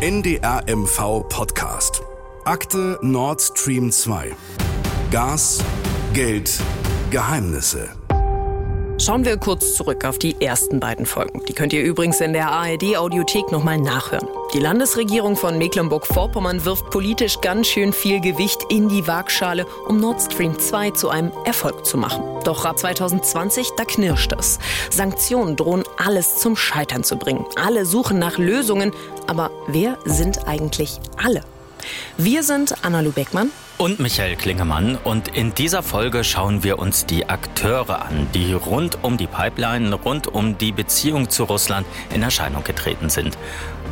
NDR MV Podcast. Akte Nord Stream 2. Gas, Geld, Geheimnisse. Schauen wir kurz zurück auf die ersten beiden Folgen. Die könnt ihr übrigens in der ARD-Audiothek nochmal nachhören. Die Landesregierung von Mecklenburg-Vorpommern wirft politisch ganz schön viel Gewicht in die Waagschale, um Nord Stream 2 zu einem Erfolg zu machen. Doch ab 2020, da knirscht es. Sanktionen drohen alles zum Scheitern zu bringen. Alle suchen nach Lösungen. Aber wer sind eigentlich alle? Wir sind Anna-Lu Beckmann und Michael Klingemann. Und in dieser Folge schauen wir uns die Akteure an, die rund um die Pipeline, rund um die Beziehung zu Russland in Erscheinung getreten sind.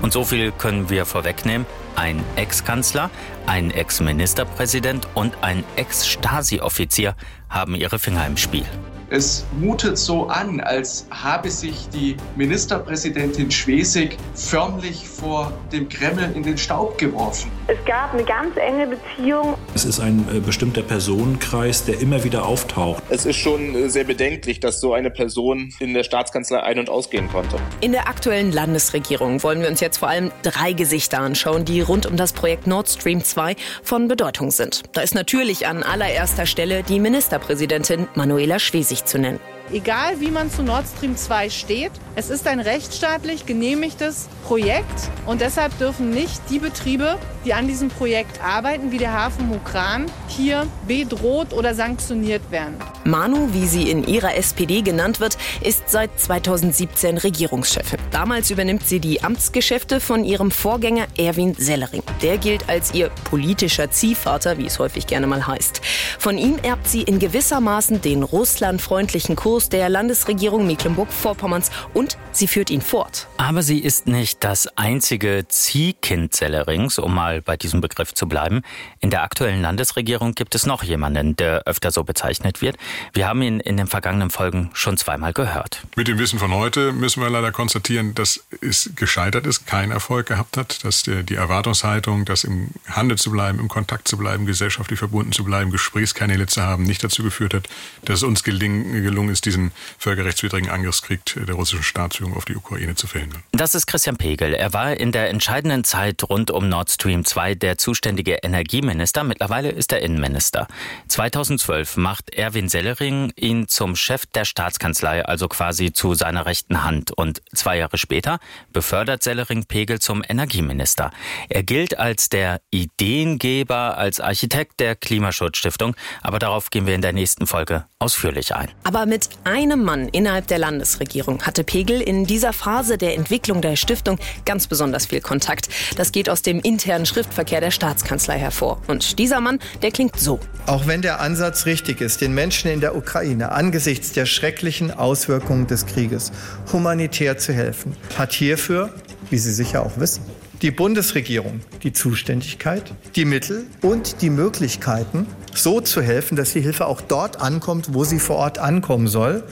Und so viel können wir vorwegnehmen. Ein Ex-Kanzler, ein Ex-Ministerpräsident und ein Ex-Stasi-Offizier haben ihre Finger im Spiel. Es mutet so an, als habe sich die Ministerpräsidentin Schwesig förmlich vor dem Kreml in den Staub geworfen. Es gab eine ganz enge Beziehung. Es ist ein äh, bestimmter Personenkreis, der immer wieder auftaucht. Es ist schon äh, sehr bedenklich, dass so eine Person in der Staatskanzlei ein- und ausgehen konnte. In der aktuellen Landesregierung wollen wir uns jetzt vor allem drei Gesichter anschauen, die rund um das Projekt Nord Stream 2 von Bedeutung sind. Da ist natürlich an allererster Stelle die Ministerpräsidentin Manuela Schwesig sich zu nennen. Egal wie man zu Nord Stream 2 steht, es ist ein rechtsstaatlich genehmigtes Projekt und deshalb dürfen nicht die Betriebe, die an diesem Projekt arbeiten, wie der Hafen Mukran, hier bedroht oder sanktioniert werden. Manu, wie sie in ihrer SPD genannt wird, ist seit 2017 Regierungschefin. Damals übernimmt sie die Amtsgeschäfte von ihrem Vorgänger Erwin Sellering. Der gilt als ihr politischer Ziehvater, wie es häufig gerne mal heißt. Von ihm erbt sie in gewissermaßen den russlandfreundlichen Kurs der Landesregierung Mecklenburg-Vorpommerns und sie führt ihn fort. Aber sie ist nicht das einzige Ziehkind Sellerings, um mal bei diesem Begriff zu bleiben. In der aktuellen Landesregierung gibt es noch jemanden, der öfter so bezeichnet wird. Wir haben ihn in den vergangenen Folgen schon zweimal gehört. Mit dem Wissen von heute müssen wir leider konstatieren, dass es gescheitert ist, keinen Erfolg gehabt hat, dass die Erwartungshaltung, dass im Handel zu bleiben, im Kontakt zu bleiben, gesellschaftlich verbunden zu bleiben, Gesprächskanäle zu haben, nicht dazu geführt hat, dass es uns gelungen ist, diesen völkerrechtswidrigen Angriffskrieg der russischen Staatsführung auf die Ukraine zu verhindern. Das ist Christian Pegel. Er war in der entscheidenden Zeit rund um Nord Stream 2 der zuständige Energieminister. Mittlerweile ist er Innenminister. 2012 macht Erwin Sellering ihn zum Chef der Staatskanzlei, also quasi zu seiner rechten Hand. Und zwei Jahre später befördert Sellering Pegel zum Energieminister. Er gilt als der Ideengeber, als Architekt der Klimaschutzstiftung. Aber darauf gehen wir in der nächsten Folge ausführlich ein. Aber mit einem Mann innerhalb der Landesregierung hatte Pegel in dieser Phase der Entwicklung der Stiftung ganz besonders viel Kontakt. Das geht aus dem internen Schriftverkehr der Staatskanzlei hervor. Und dieser Mann, der klingt so. Auch wenn der Ansatz richtig ist, den Menschen in der Ukraine angesichts der schrecklichen Auswirkungen des Krieges humanitär zu helfen, hat hierfür, wie Sie sicher auch wissen, die Bundesregierung die Zuständigkeit, die Mittel und die Möglichkeiten, so zu helfen, dass die Hilfe auch dort ankommt, wo sie vor Ort ankommen soll.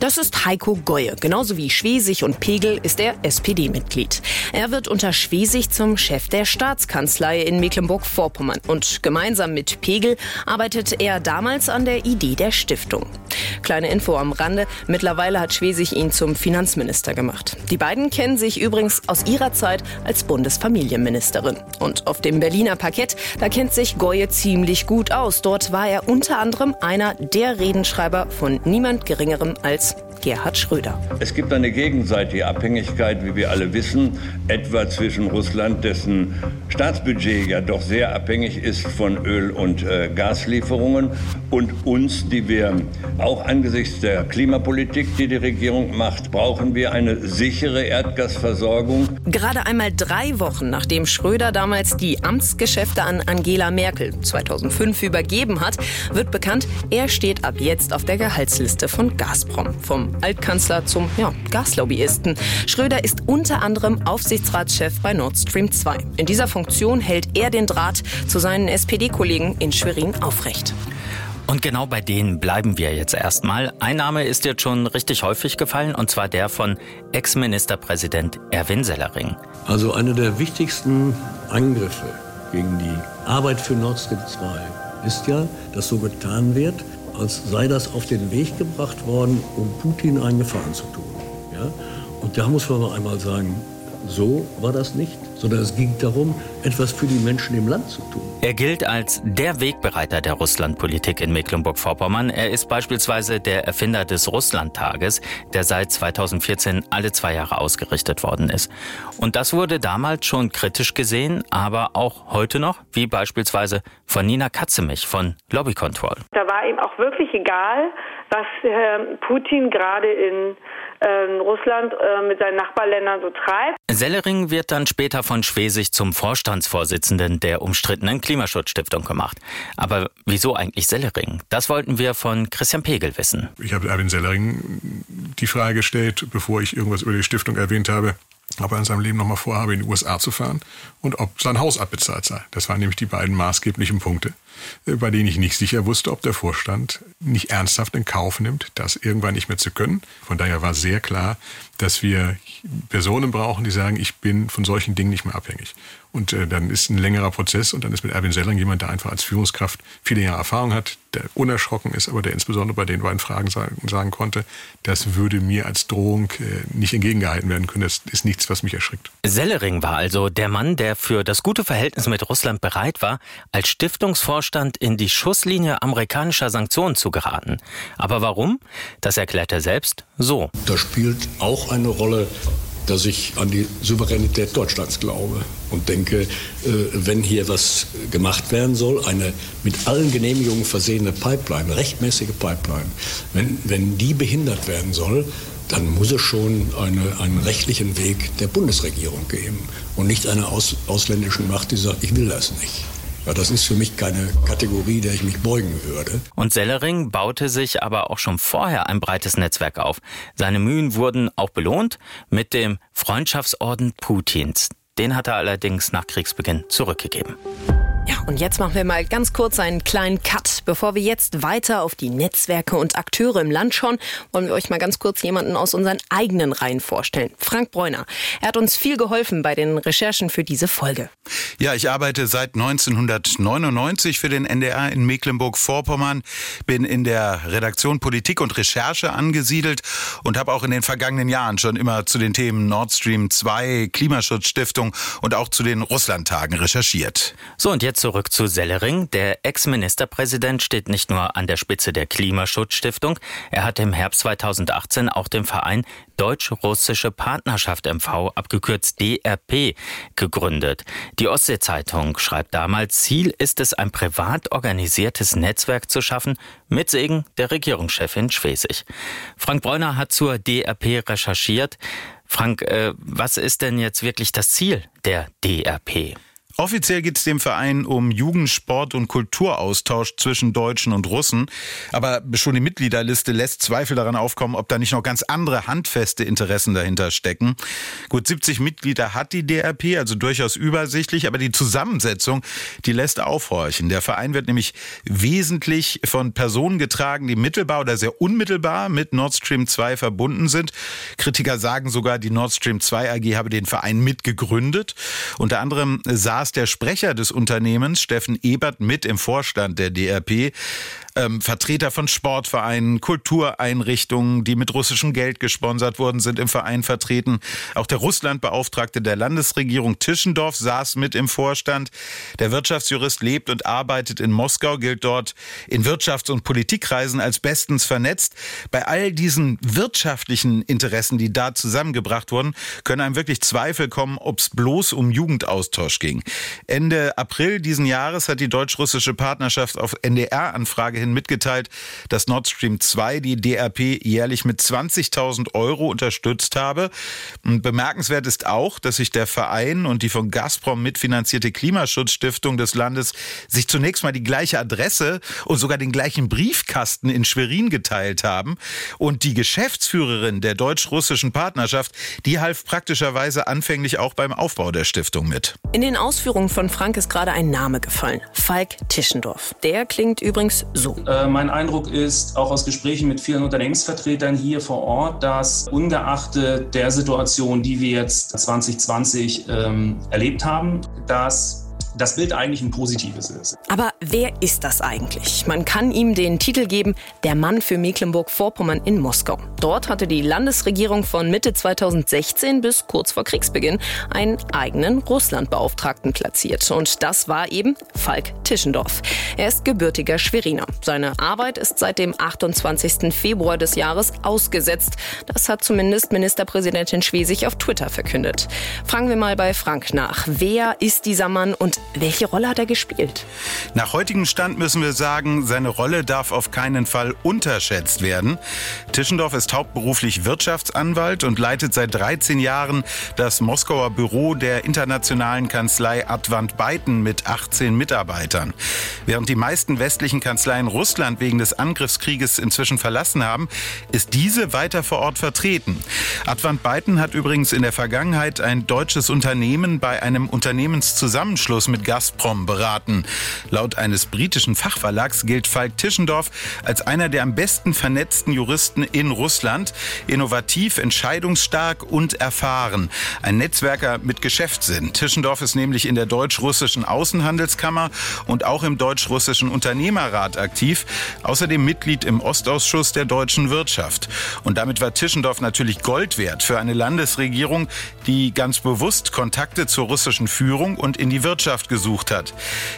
Das ist Heiko Goye. Genauso wie Schwesig und Pegel ist er SPD-Mitglied. Er wird unter Schwesig zum Chef der Staatskanzlei in Mecklenburg-Vorpommern. Und gemeinsam mit Pegel arbeitet er damals an der Idee der Stiftung. Kleine Info am Rande. Mittlerweile hat Schwesig ihn zum Finanzminister gemacht. Die beiden kennen sich übrigens aus ihrer Zeit als Bundesfamilienministerin. Und auf dem Berliner Parkett, da kennt sich Goye ziemlich gut aus. Dort war er unter anderem einer der Redenschreiber von niemand Geringerem als Gerhard Schröder. Es gibt eine gegenseitige Abhängigkeit, wie wir alle wissen, etwa zwischen Russland, dessen Staatsbudget ja doch sehr abhängig ist von Öl- und äh, Gaslieferungen, und uns, die wir auch angesichts der Klimapolitik, die die Regierung macht, brauchen wir eine sichere Erdgasversorgung. Gerade einmal drei Wochen nachdem Schröder damals die Amtsgeschäfte an Angela Merkel 2005 übergeben hat, wird bekannt, er steht ab jetzt auf der Gehaltsliste von Gazprom. Vom Altkanzler zum ja, Gaslobbyisten. Schröder ist unter anderem Aufsichtsratschef bei Nord Stream 2. In dieser Funktion hält er den Draht zu seinen SPD-Kollegen in Schwerin aufrecht. Und genau bei denen bleiben wir jetzt erstmal. Ein Name ist jetzt schon richtig häufig gefallen, und zwar der von Ex-Ministerpräsident Erwin Sellering. Also einer der wichtigsten Angriffe gegen die Arbeit für Nord Stream 2 ist ja, dass so getan wird, als sei das auf den Weg gebracht worden, um Putin einen Gefallen zu tun. Ja? Und da muss man noch einmal sagen, so war das nicht. Sondern es ging darum, etwas für die Menschen im Land zu tun. Er gilt als der Wegbereiter der Russlandpolitik in Mecklenburg-Vorpommern. Er ist beispielsweise der Erfinder des Russlandtages, der seit 2014 alle zwei Jahre ausgerichtet worden ist. Und das wurde damals schon kritisch gesehen, aber auch heute noch, wie beispielsweise von Nina Katzemich von Lobby Control. Da war ihm auch wirklich egal, was Herr Putin gerade in äh, Russland äh, mit seinen Nachbarländern so treibt. Sellering wird dann später von Schwesig zum Vorstandsvorsitzenden der umstrittenen Klimaschutzstiftung gemacht. Aber wieso eigentlich Sellering? Das wollten wir von Christian Pegel wissen. Ich habe Erwin Sellering die Frage gestellt, bevor ich irgendwas über die Stiftung erwähnt habe, ob er in seinem Leben nochmal vorhabe, in die USA zu fahren und ob sein Haus abbezahlt sei. Das waren nämlich die beiden maßgeblichen Punkte, bei denen ich nicht sicher wusste, ob der Vorstand nicht ernsthaft in Kauf nimmt, das irgendwann nicht mehr zu können. Von daher war sehr klar, dass wir Personen brauchen, die sagen, ich bin von solchen Dingen nicht mehr abhängig. Und äh, dann ist ein längerer Prozess und dann ist mit Erwin Sellering jemand, der einfach als Führungskraft viele Jahre Erfahrung hat, der unerschrocken ist, aber der insbesondere bei den beiden Fragen sagen, sagen konnte, das würde mir als Drohung äh, nicht entgegengehalten werden können. Das ist nichts, was mich erschrickt. Sellering war also der Mann, der für das gute Verhältnis mit Russland bereit war, als Stiftungsvorstand in die Schusslinie amerikanischer Sanktionen zu geraten. Aber warum? Das erklärt er selbst so. Da spielt auch eine Rolle, dass ich an die Souveränität Deutschlands glaube und denke, äh, wenn hier was gemacht werden soll, eine mit allen Genehmigungen versehene Pipeline, rechtmäßige Pipeline, wenn, wenn die behindert werden soll, dann muss es schon eine, einen rechtlichen Weg der Bundesregierung geben und nicht einer aus, ausländischen Macht, die sagt, ich will das nicht. Ja, das ist für mich keine Kategorie, der ich mich beugen würde. Und Sellering baute sich aber auch schon vorher ein breites Netzwerk auf. Seine Mühen wurden auch belohnt mit dem Freundschaftsorden Putins. Den hat er allerdings nach Kriegsbeginn zurückgegeben. Und jetzt machen wir mal ganz kurz einen kleinen Cut. Bevor wir jetzt weiter auf die Netzwerke und Akteure im Land schauen, wollen wir euch mal ganz kurz jemanden aus unseren eigenen Reihen vorstellen. Frank Bräuner. Er hat uns viel geholfen bei den Recherchen für diese Folge. Ja, ich arbeite seit 1999 für den NDR in Mecklenburg-Vorpommern, bin in der Redaktion Politik und Recherche angesiedelt und habe auch in den vergangenen Jahren schon immer zu den Themen Nord Stream 2, Klimaschutzstiftung und auch zu den Russlandtagen recherchiert. So, und jetzt zurück zu Sellering. Der Ex-Ministerpräsident steht nicht nur an der Spitze der Klimaschutzstiftung, er hat im Herbst 2018 auch den Verein Deutsch-Russische Partnerschaft MV, abgekürzt DRP, gegründet. Die Ostsee-Zeitung schreibt damals, Ziel ist es, ein privat organisiertes Netzwerk zu schaffen, mit Segen der Regierungschefin Schwesig. Frank Bräuner hat zur DRP recherchiert. Frank, äh, was ist denn jetzt wirklich das Ziel der DRP? Offiziell geht es dem Verein um Jugend, Sport und Kulturaustausch zwischen Deutschen und Russen. Aber schon die Mitgliederliste lässt Zweifel daran aufkommen, ob da nicht noch ganz andere handfeste Interessen dahinter stecken. Gut 70 Mitglieder hat die DRP, also durchaus übersichtlich, aber die Zusammensetzung, die lässt aufhorchen. Der Verein wird nämlich wesentlich von Personen getragen, die mittelbar oder sehr unmittelbar mit Nord Stream 2 verbunden sind. Kritiker sagen sogar, die Nord Stream 2 AG habe den Verein mitgegründet. Unter anderem saß saß der Sprecher des Unternehmens, Steffen Ebert, mit im Vorstand der DRP ähm, Vertreter von Sportvereinen, Kultureinrichtungen, die mit russischem Geld gesponsert wurden, sind im Verein vertreten. Auch der Russlandbeauftragte der Landesregierung Tischendorf saß mit im Vorstand. Der Wirtschaftsjurist lebt und arbeitet in Moskau, gilt dort in Wirtschafts- und Politikkreisen als bestens vernetzt. Bei all diesen wirtschaftlichen Interessen, die da zusammengebracht wurden, können einem wirklich Zweifel kommen, ob es bloß um Jugendaustausch ging. Ende April diesen Jahres hat die deutsch-russische Partnerschaft auf NDR-Anfrage hin mitgeteilt, dass Nord Stream 2 die DRP jährlich mit 20.000 Euro unterstützt habe. Und bemerkenswert ist auch, dass sich der Verein und die von Gazprom mitfinanzierte Klimaschutzstiftung des Landes sich zunächst mal die gleiche Adresse und sogar den gleichen Briefkasten in Schwerin geteilt haben. Und die Geschäftsführerin der deutsch-russischen Partnerschaft, die half praktischerweise anfänglich auch beim Aufbau der Stiftung mit. In den Ausführungen von Frank ist gerade ein Name gefallen. Falk Tischendorf. Der klingt übrigens so. Äh, mein Eindruck ist, auch aus Gesprächen mit vielen Unternehmensvertretern hier vor Ort, dass ungeachtet der Situation, die wir jetzt 2020 ähm, erlebt haben, dass das Bild eigentlich ein positives ist. Aber wer ist das eigentlich? Man kann ihm den Titel geben, der Mann für Mecklenburg-Vorpommern in Moskau. Dort hatte die Landesregierung von Mitte 2016 bis kurz vor Kriegsbeginn einen eigenen Russlandbeauftragten platziert. Und das war eben Falk Tischendorf. Er ist gebürtiger Schweriner. Seine Arbeit ist seit dem 28. Februar des Jahres ausgesetzt. Das hat zumindest Ministerpräsidentin Schwesig auf Twitter verkündet. Fragen wir mal bei Frank nach. Wer ist dieser Mann und welche Rolle hat er gespielt? Nach heutigem Stand müssen wir sagen, seine Rolle darf auf keinen Fall unterschätzt werden. Tischendorf ist hauptberuflich Wirtschaftsanwalt und leitet seit 13 Jahren das Moskauer Büro der internationalen Kanzlei Advant Beiten mit 18 Mitarbeitern. Während die meisten westlichen Kanzleien Russland wegen des Angriffskrieges inzwischen verlassen haben, ist diese weiter vor Ort vertreten. Advant Beiten hat übrigens in der Vergangenheit ein deutsches Unternehmen bei einem Unternehmenszusammenschluss mit Gazprom beraten. Laut eines britischen Fachverlags gilt Falk Tischendorf als einer der am besten vernetzten Juristen in Russland. Innovativ, entscheidungsstark und erfahren. Ein Netzwerker mit Geschäftssinn. Tischendorf ist nämlich in der deutsch-russischen Außenhandelskammer und auch im deutsch-russischen Unternehmerrat aktiv. Außerdem Mitglied im Ostausschuss der deutschen Wirtschaft. Und damit war Tischendorf natürlich Gold wert für eine Landesregierung, die ganz bewusst Kontakte zur russischen Führung und in die Wirtschaft gesucht hat.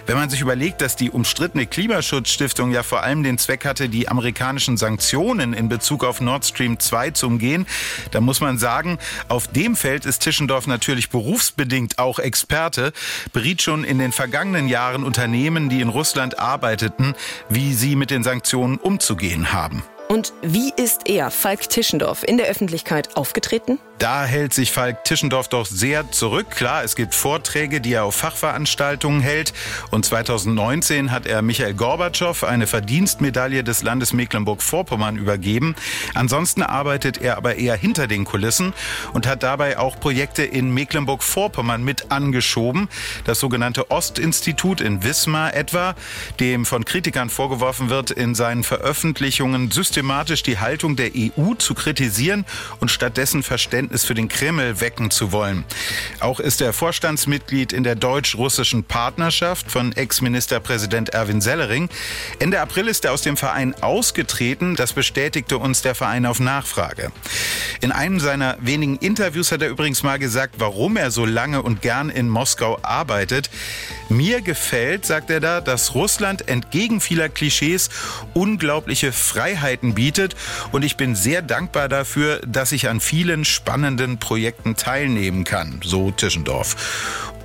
Wenn man sich überlegt, dass die umstrittene Klimaschutzstiftung ja vor allem den Zweck hatte, die amerikanischen Sanktionen in Bezug auf Nord Stream 2 zu umgehen, dann muss man sagen, auf dem Feld ist Tischendorf natürlich berufsbedingt auch Experte, beriet schon in den vergangenen Jahren Unternehmen, die in Russland arbeiteten, wie sie mit den Sanktionen umzugehen haben. Und wie ist er, Falk Tischendorf, in der Öffentlichkeit aufgetreten? Da hält sich Falk Tischendorf doch sehr zurück. Klar, es gibt Vorträge, die er auf Fachveranstaltungen hält. Und 2019 hat er Michael Gorbatschow eine Verdienstmedaille des Landes Mecklenburg-Vorpommern übergeben. Ansonsten arbeitet er aber eher hinter den Kulissen und hat dabei auch Projekte in Mecklenburg-Vorpommern mit angeschoben. Das sogenannte Ostinstitut in Wismar etwa, dem von Kritikern vorgeworfen wird, in seinen Veröffentlichungen systematisch die Haltung der EU zu kritisieren und stattdessen Verständnis für den Kreml wecken zu wollen. Auch ist er Vorstandsmitglied in der deutsch-russischen Partnerschaft von Ex-Ministerpräsident Erwin Sellering. Ende April ist er aus dem Verein ausgetreten. Das bestätigte uns der Verein auf Nachfrage. In einem seiner wenigen Interviews hat er übrigens mal gesagt, warum er so lange und gern in Moskau arbeitet. Mir gefällt, sagt er da, dass Russland entgegen vieler Klischees unglaubliche Freiheiten bietet und ich bin sehr dankbar dafür, dass ich an vielen spannenden Projekten teilnehmen kann, so Tischendorf.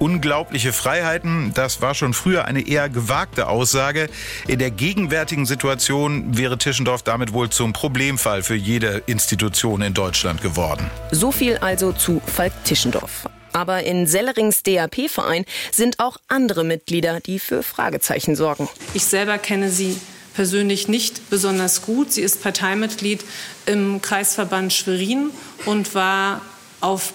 Unglaubliche Freiheiten, das war schon früher eine eher gewagte Aussage. In der gegenwärtigen Situation wäre Tischendorf damit wohl zum Problemfall für jede Institution in Deutschland geworden. So viel also zu Falk Tischendorf. Aber in Sellerings DAP-Verein sind auch andere Mitglieder, die für Fragezeichen sorgen. Ich selber kenne sie persönlich nicht besonders gut. Sie ist Parteimitglied im Kreisverband Schwerin und war auf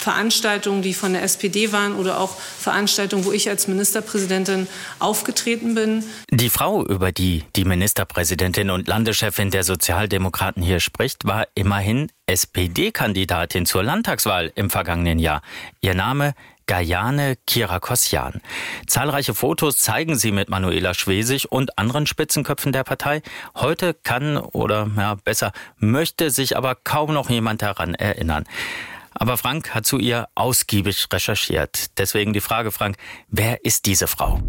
Veranstaltungen, die von der SPD waren oder auch Veranstaltungen, wo ich als Ministerpräsidentin aufgetreten bin. Die Frau, über die die Ministerpräsidentin und Landeschefin der Sozialdemokraten hier spricht, war immerhin SPD-Kandidatin zur Landtagswahl im vergangenen Jahr. Ihr Name Gayane Kirakosyan. Zahlreiche Fotos zeigen sie mit Manuela Schwesig und anderen Spitzenköpfen der Partei. Heute kann oder ja, besser möchte sich aber kaum noch jemand daran erinnern. Aber Frank hat zu ihr ausgiebig recherchiert. Deswegen die Frage, Frank, wer ist diese Frau?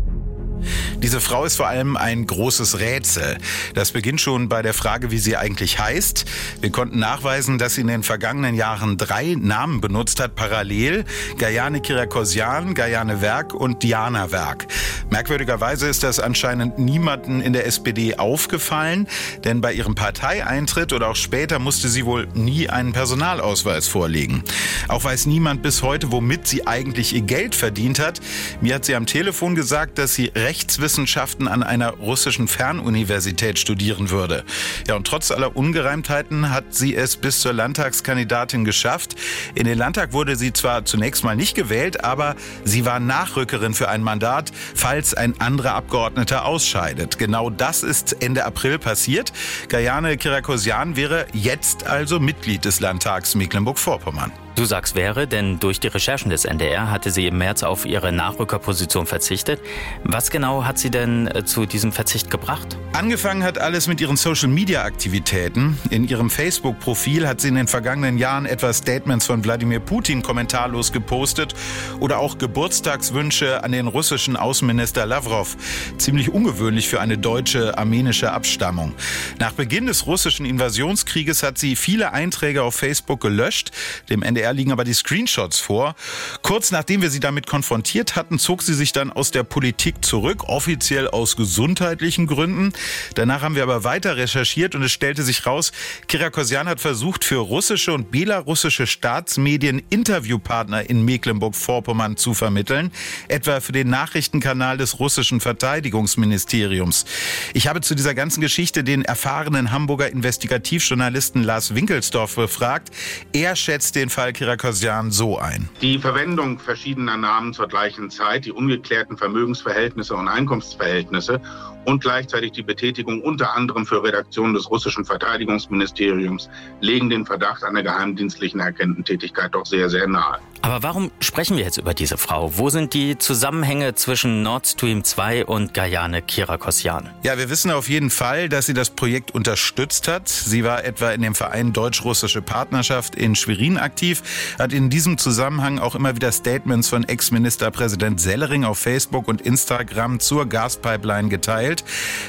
Diese Frau ist vor allem ein großes Rätsel. Das beginnt schon bei der Frage, wie sie eigentlich heißt. Wir konnten nachweisen, dass sie in den vergangenen Jahren drei Namen benutzt hat, parallel. Gayane Kirakosian, Gayane Werk und Diana Werk. Merkwürdigerweise ist das anscheinend niemanden in der SPD aufgefallen, denn bei ihrem Parteieintritt oder auch später musste sie wohl nie einen Personalausweis vorlegen. Auch weiß niemand bis heute, womit sie eigentlich ihr Geld verdient hat. Mir hat sie am Telefon gesagt, dass sie Rechtswissenschaften an einer russischen Fernuniversität studieren würde. Ja, und trotz aller Ungereimtheiten hat sie es bis zur Landtagskandidatin geschafft. In den Landtag wurde sie zwar zunächst mal nicht gewählt, aber sie war Nachrückerin für ein Mandat, falls ein anderer Abgeordneter ausscheidet. Genau das ist Ende April passiert. Gayane Kirakosian wäre jetzt also Mitglied des Landtags Mecklenburg-Vorpommern. Du sagst wäre, denn durch die Recherchen des NDR hatte sie im März auf ihre Nachrückerposition verzichtet. Was genau hat sie denn äh, zu diesem Verzicht gebracht? Angefangen hat alles mit ihren Social-Media-Aktivitäten. In ihrem Facebook-Profil hat sie in den vergangenen Jahren etwa Statements von Wladimir Putin kommentarlos gepostet oder auch Geburtstagswünsche an den russischen Außenminister Lavrov. Ziemlich ungewöhnlich für eine deutsche armenische Abstammung. Nach Beginn des russischen Invasionskrieges hat sie viele Einträge auf Facebook gelöscht. Dem NDR liegen aber die Screenshots vor. Kurz nachdem wir sie damit konfrontiert hatten, zog sie sich dann aus der Politik zurück, offiziell aus gesundheitlichen Gründen. Danach haben wir aber weiter recherchiert und es stellte sich raus, Kira Kosyan hat versucht, für russische und belarussische Staatsmedien Interviewpartner in Mecklenburg-Vorpommern zu vermitteln, etwa für den Nachrichtenkanal des russischen Verteidigungsministeriums. Ich habe zu dieser ganzen Geschichte den erfahrenen Hamburger Investigativjournalisten Lars Winkelsdorf befragt. Er schätzt den Fall Kira Kosyan so ein. Die Verwendung verschiedener Namen zur gleichen Zeit, die ungeklärten Vermögensverhältnisse und Einkommensverhältnisse und gleichzeitig die Betätigung unter anderem für Redaktionen des russischen Verteidigungsministeriums legen den Verdacht einer geheimdienstlichen Agententätigkeit doch sehr, sehr nahe. Aber warum sprechen wir jetzt über diese Frau? Wo sind die Zusammenhänge zwischen Nord Stream 2 und Gayane Kirakosyan? Ja, wir wissen auf jeden Fall, dass sie das Projekt unterstützt hat. Sie war etwa in dem Verein Deutsch-Russische Partnerschaft in Schwerin aktiv, hat in diesem Zusammenhang auch immer wieder Statements von Ex-Ministerpräsident Sellering auf Facebook und Instagram zur Gaspipeline geteilt.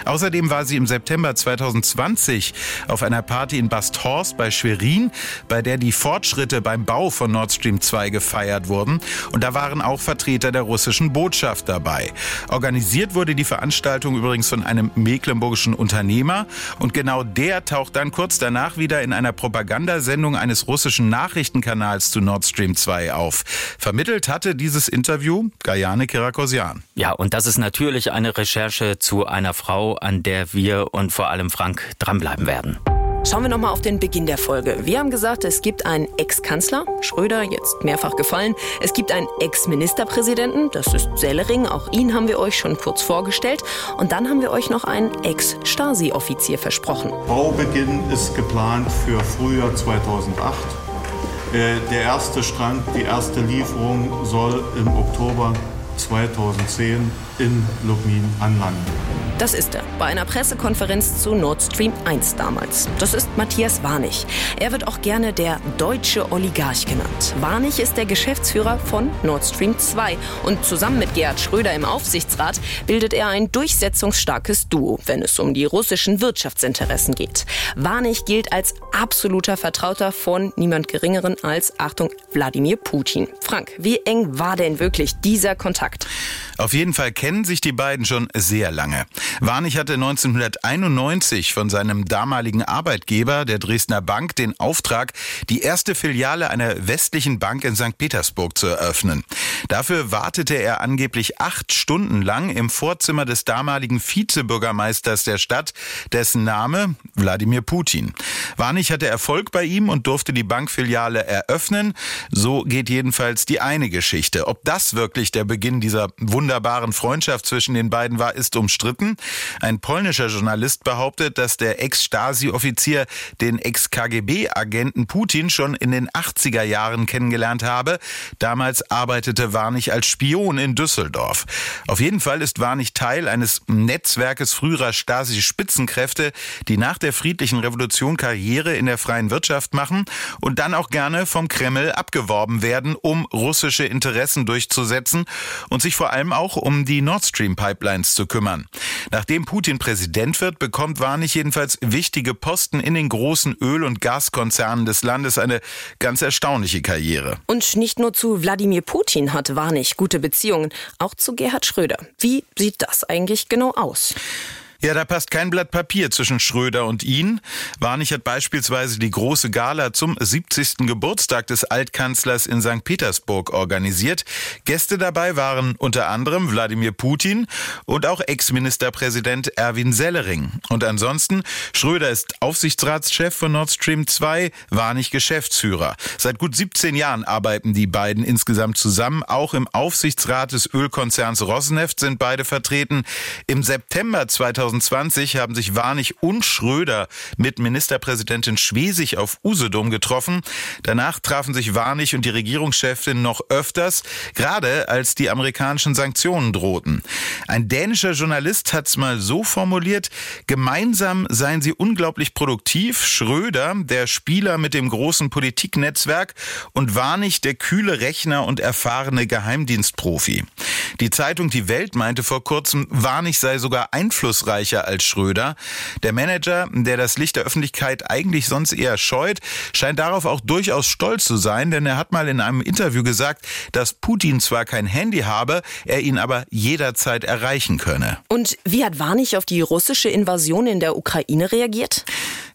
Außerdem war sie im September 2020 auf einer Party in Basthorst bei Schwerin, bei der die Fortschritte beim Bau von Nord Stream 2 gefeiert wurden. Und da waren auch Vertreter der russischen Botschaft dabei. Organisiert wurde die Veranstaltung übrigens von einem mecklenburgischen Unternehmer. Und genau der taucht dann kurz danach wieder in einer Propagandasendung eines russischen Nachrichtenkanals zu Nord Stream 2 auf. Vermittelt hatte dieses Interview Gayane Kirakosian. Ja, und das ist natürlich eine Recherche zu einer Frau, an der wir und vor allem Frank dranbleiben werden. Schauen wir nochmal auf den Beginn der Folge. Wir haben gesagt, es gibt einen Ex-Kanzler, Schröder, jetzt mehrfach gefallen. Es gibt einen Ex-Ministerpräsidenten, das ist Sellering, auch ihn haben wir euch schon kurz vorgestellt. Und dann haben wir euch noch einen Ex-Stasi-Offizier versprochen. Baubeginn ist geplant für Frühjahr 2008. Äh, der erste Strang, die erste Lieferung soll im Oktober 2010 in Lubmin anlanden. Das ist er, bei einer Pressekonferenz zu Nord Stream 1 damals. Das ist Matthias Warnig. Er wird auch gerne der deutsche Oligarch genannt. Warnig ist der Geschäftsführer von Nord Stream 2 und zusammen mit Gerhard Schröder im Aufsichtsrat bildet er ein durchsetzungsstarkes Duo, wenn es um die russischen Wirtschaftsinteressen geht. Warnig gilt als absoluter Vertrauter von niemand Geringeren als, Achtung, Wladimir Putin. Frank, wie eng war denn wirklich dieser Kontakt? Auf jeden Fall kennen sich die beiden schon sehr lange. Warnig hatte 1991 von seinem damaligen Arbeitgeber, der Dresdner Bank, den Auftrag, die erste Filiale einer westlichen Bank in St. Petersburg zu eröffnen. Dafür wartete er angeblich acht Stunden lang im Vorzimmer des damaligen Vizebürgermeisters der Stadt, dessen Name Wladimir Putin. Warnig hatte Erfolg bei ihm und durfte die Bankfiliale eröffnen. So geht jedenfalls die eine Geschichte. Ob das wirklich der Beginn dieser wunderbaren Freundschaft zwischen den beiden war, ist umstritten. Ein polnischer Journalist behauptet, dass der Ex-Stasi-Offizier den Ex-KGB-Agenten Putin schon in den 80er Jahren kennengelernt habe. Damals arbeitete Warnig als Spion in Düsseldorf. Auf jeden Fall ist Warnig Teil eines Netzwerkes früherer Stasi-Spitzenkräfte, die nach der friedlichen Revolution Karriere in der freien Wirtschaft machen und dann auch gerne vom Kreml abgeworben werden, um russische Interessen durchzusetzen und sich vor allem auch um die Nord Stream Pipelines zu kümmern. Nachdem Putin Präsident wird, bekommt Warnig jedenfalls wichtige Posten in den großen Öl- und Gaskonzernen des Landes eine ganz erstaunliche Karriere. Und nicht nur zu Wladimir Putin hat Warnig gute Beziehungen, auch zu Gerhard Schröder. Wie sieht das eigentlich genau aus? Ja, da passt kein Blatt Papier zwischen Schröder und ihn. Warnig hat beispielsweise die große Gala zum 70. Geburtstag des Altkanzlers in St. Petersburg organisiert. Gäste dabei waren unter anderem Wladimir Putin und auch Ex-Ministerpräsident Erwin Sellering. Und ansonsten, Schröder ist Aufsichtsratschef von Nord Stream 2, Warnig Geschäftsführer. Seit gut 17 Jahren arbeiten die beiden insgesamt zusammen. Auch im Aufsichtsrat des Ölkonzerns Rosneft sind beide vertreten. Im September 2000 2020 haben sich Warnig und Schröder mit Ministerpräsidentin Schwesig auf Usedom getroffen. Danach trafen sich Warnig und die Regierungschefin noch öfters, gerade als die amerikanischen Sanktionen drohten. Ein dänischer Journalist hat es mal so formuliert, gemeinsam seien sie unglaublich produktiv. Schröder, der Spieler mit dem großen Politiknetzwerk und Warnig, der kühle Rechner und erfahrene Geheimdienstprofi. Die Zeitung Die Welt meinte vor kurzem, Warnig sei sogar einflussreicher als Schröder. Der Manager, der das Licht der Öffentlichkeit eigentlich sonst eher scheut, scheint darauf auch durchaus stolz zu sein, denn er hat mal in einem Interview gesagt, dass Putin zwar kein Handy habe, er ihn aber jederzeit erreichen könne. Und wie hat Warnig auf die russische Invasion in der Ukraine reagiert?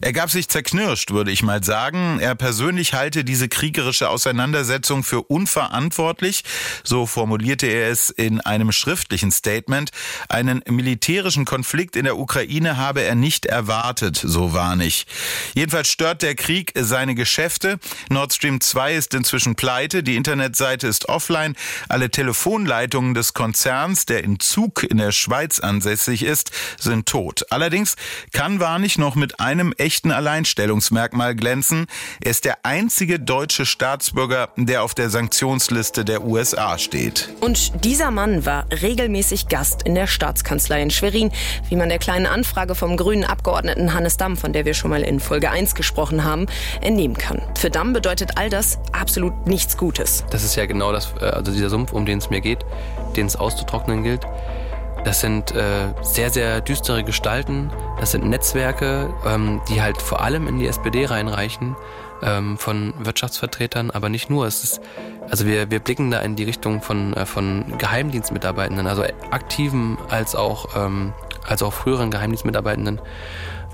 Er gab sich zerknirscht, würde ich mal sagen. Er persönlich halte diese kriegerische Auseinandersetzung für unverantwortlich. So formulierte er es in einem schriftlichen Statement. Einen militärischen Konflikt in der Ukraine habe er nicht erwartet, so Warnig. Jedenfalls stört der Krieg seine Geschäfte. Nord Stream 2 ist inzwischen pleite, die Internetseite ist offline, alle Telefonleitungen des Konzerns, der in Zug in der Schweiz ansässig ist, sind tot. Allerdings kann Warnig noch mit einem echten Alleinstellungsmerkmal glänzen. Er ist der einzige deutsche Staatsbürger, der auf der Sanktionsliste der USA steht. Und dieser Mann war regelmäßig Gast in der Staatskanzlei in Schwerin, wie man der kleinen Anfrage vom grünen Abgeordneten Hannes Damm, von der wir schon mal in Folge 1 gesprochen haben, entnehmen kann. Für Damm bedeutet all das absolut nichts Gutes. Das ist ja genau das, äh, also dieser Sumpf, um den es mir geht, den es auszutrocknen gilt. Das sind äh, sehr, sehr düstere Gestalten. Das sind Netzwerke, ähm, die halt vor allem in die SPD reinreichen, ähm, von Wirtschaftsvertretern, aber nicht nur. Es ist, also wir, wir blicken da in die Richtung von, äh, von Geheimdienstmitarbeitenden, also aktiven als auch, ähm, als auch früheren Geheimdienstmitarbeitenden.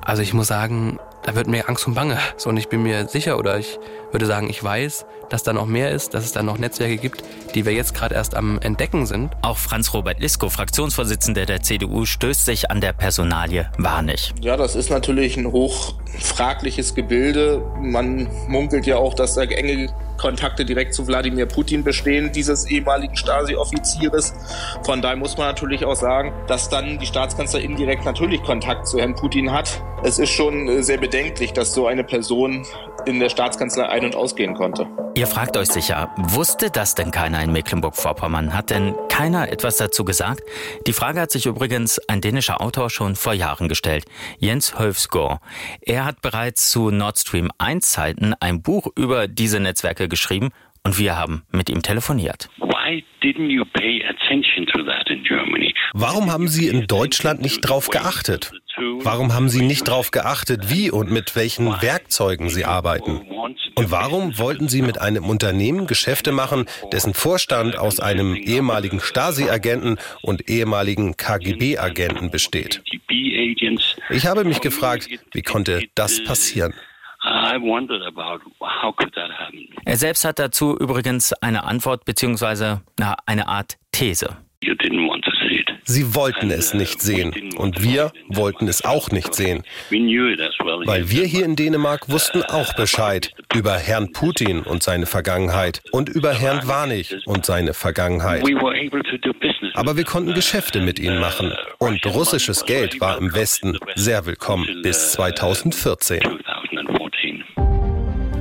Also ich muss sagen, da wird mir Angst und Bange. So, und ich bin mir sicher oder ich würde sagen, ich weiß, dass da noch mehr ist, dass es da noch Netzwerke gibt, die wir jetzt gerade erst am Entdecken sind. Auch Franz-Robert Lisko, Fraktionsvorsitzender der CDU, stößt sich an der Personalie Warnig. Ja, das ist natürlich ein hochfragliches Gebilde. Man munkelt ja auch, dass da enge Kontakte direkt zu Wladimir Putin bestehen, dieses ehemaligen Stasi-Offizieres. Von daher muss man natürlich auch sagen, dass dann die Staatskanzler indirekt natürlich Kontakt zu Herrn Putin hat. Es ist schon sehr bedenklich, dass so eine Person in der Staatskanzlei ein- und ausgehen konnte. Ihr fragt euch sicher, wusste das denn keiner in Mecklenburg-Vorpommern? Hat denn keiner etwas dazu gesagt? Die Frage hat sich übrigens ein dänischer Autor schon vor Jahren gestellt, Jens Höfsgaard. Er hat bereits zu Nord Stream 1 Zeiten ein Buch über diese Netzwerke geschrieben und wir haben mit ihm telefoniert. Warum haben Sie in Deutschland nicht drauf geachtet? Warum haben Sie nicht darauf geachtet, wie und mit welchen Werkzeugen Sie arbeiten? Und warum wollten Sie mit einem Unternehmen Geschäfte machen, dessen Vorstand aus einem ehemaligen Stasi-Agenten und ehemaligen KGB-Agenten besteht? Ich habe mich gefragt, wie konnte das passieren? Er selbst hat dazu übrigens eine Antwort bzw. eine Art These. Sie wollten es nicht sehen und wir wollten es auch nicht sehen. Weil wir hier in Dänemark wussten auch Bescheid über Herrn Putin und seine Vergangenheit und über Herrn Warnig und seine Vergangenheit. Aber wir konnten Geschäfte mit ihnen machen und russisches Geld war im Westen sehr willkommen bis 2014.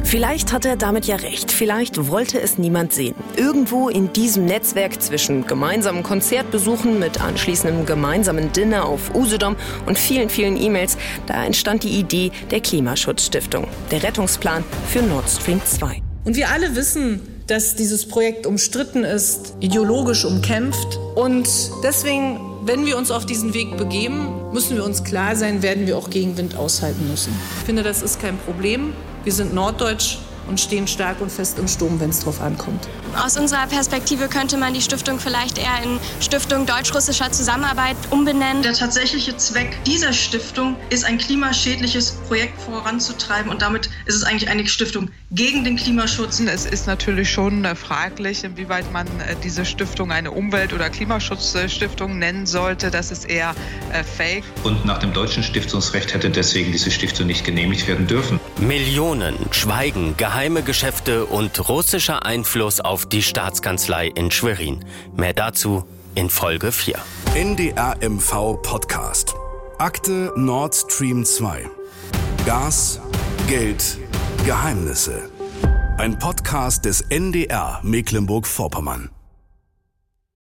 Vielleicht hat er damit ja recht. Vielleicht wollte es niemand sehen. Irgendwo in diesem Netzwerk zwischen gemeinsamen Konzertbesuchen mit anschließendem gemeinsamen Dinner auf Usedom und vielen, vielen E-Mails, da entstand die Idee der Klimaschutzstiftung, der Rettungsplan für Nord Stream 2. Und wir alle wissen, dass dieses Projekt umstritten ist, ideologisch umkämpft. Und deswegen, wenn wir uns auf diesen Weg begeben, müssen wir uns klar sein, werden wir auch Gegenwind aushalten müssen. Ich finde, das ist kein Problem. Wir sind norddeutsch und stehen stark und fest im Sturm, wenn es drauf ankommt. Aus unserer Perspektive könnte man die Stiftung vielleicht eher in Stiftung deutsch-russischer Zusammenarbeit umbenennen. Der tatsächliche Zweck dieser Stiftung ist, ein klimaschädliches Projekt voranzutreiben und damit ist es eigentlich eine Stiftung gegen den Klimaschutz. Es ist natürlich schon fraglich, inwieweit man diese Stiftung eine Umwelt- oder Klimaschutzstiftung nennen sollte. Das ist eher äh, fake. Und nach dem deutschen Stiftungsrecht hätte deswegen diese Stiftung nicht genehmigt werden dürfen. Millionen, Schweigen, geheime Geschäfte und russischer Einfluss auf die Staatskanzlei in Schwerin. Mehr dazu in Folge 4. NDR MV Podcast. Akte Nord Stream 2. Gas, Geld, Geheimnisse. Ein Podcast des NDR Mecklenburg-Vorpommern.